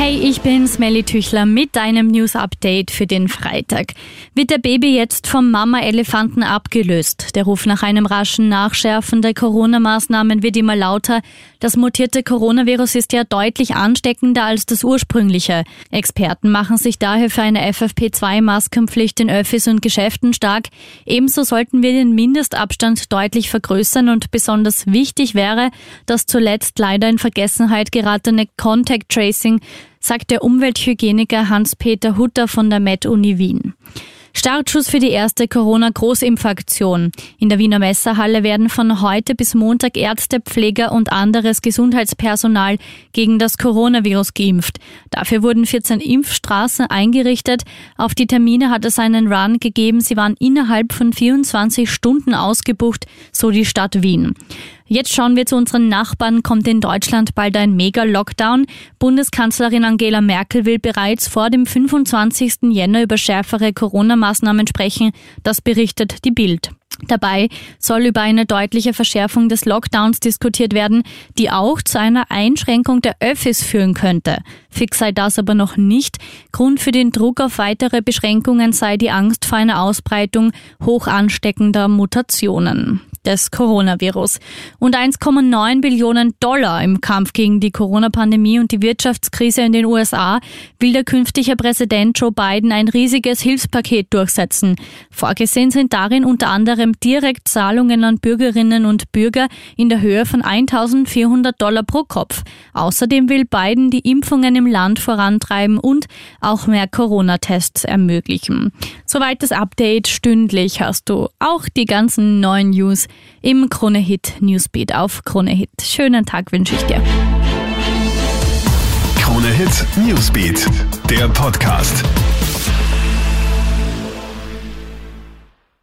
Hey, ich bin Smelly Tüchler mit deinem News Update für den Freitag. Wird der Baby jetzt vom Mama-Elefanten abgelöst? Der Ruf nach einem raschen Nachschärfen der Corona-Maßnahmen wird immer lauter. Das mutierte Coronavirus ist ja deutlich ansteckender als das ursprüngliche. Experten machen sich daher für eine FFP2-Maskenpflicht in Öffis und Geschäften stark. Ebenso sollten wir den Mindestabstand deutlich vergrößern und besonders wichtig wäre, das zuletzt leider in Vergessenheit geratene Contact Tracing sagt der Umwelthygieniker Hans-Peter Hutter von der Med-Uni Wien. Startschuss für die erste Corona-Großimpfaktion. In der Wiener Messerhalle werden von heute bis Montag Ärzte, Pfleger und anderes Gesundheitspersonal gegen das Coronavirus geimpft. Dafür wurden 14 Impfstraßen eingerichtet. Auf die Termine hat es einen Run gegeben. Sie waren innerhalb von 24 Stunden ausgebucht, so die Stadt Wien. Jetzt schauen wir zu unseren Nachbarn. Kommt in Deutschland bald ein Mega-Lockdown? Bundeskanzlerin Angela Merkel will bereits vor dem 25. Jänner über schärfere Corona-Maßnahmen sprechen. Das berichtet die Bild. Dabei soll über eine deutliche Verschärfung des Lockdowns diskutiert werden, die auch zu einer Einschränkung der Öffis führen könnte. Fix sei das aber noch nicht. Grund für den Druck auf weitere Beschränkungen sei die Angst vor einer Ausbreitung hoch ansteckender Mutationen des Coronavirus. Und 1,9 Billionen Dollar im Kampf gegen die Corona-Pandemie und die Wirtschaftskrise in den USA will der künftige Präsident Joe Biden ein riesiges Hilfspaket durchsetzen. Vorgesehen sind darin unter anderem Direktzahlungen an Bürgerinnen und Bürger in der Höhe von 1400 Dollar pro Kopf. Außerdem will Biden die Impfungen im Land vorantreiben und auch mehr Corona-Tests ermöglichen. Soweit das Update. Stündlich hast du auch die ganzen neuen News im Krone Hit Newsbeat auf Krone Hit. Schönen Tag wünsche ich dir. Krone Hit Newsbeat, der Podcast.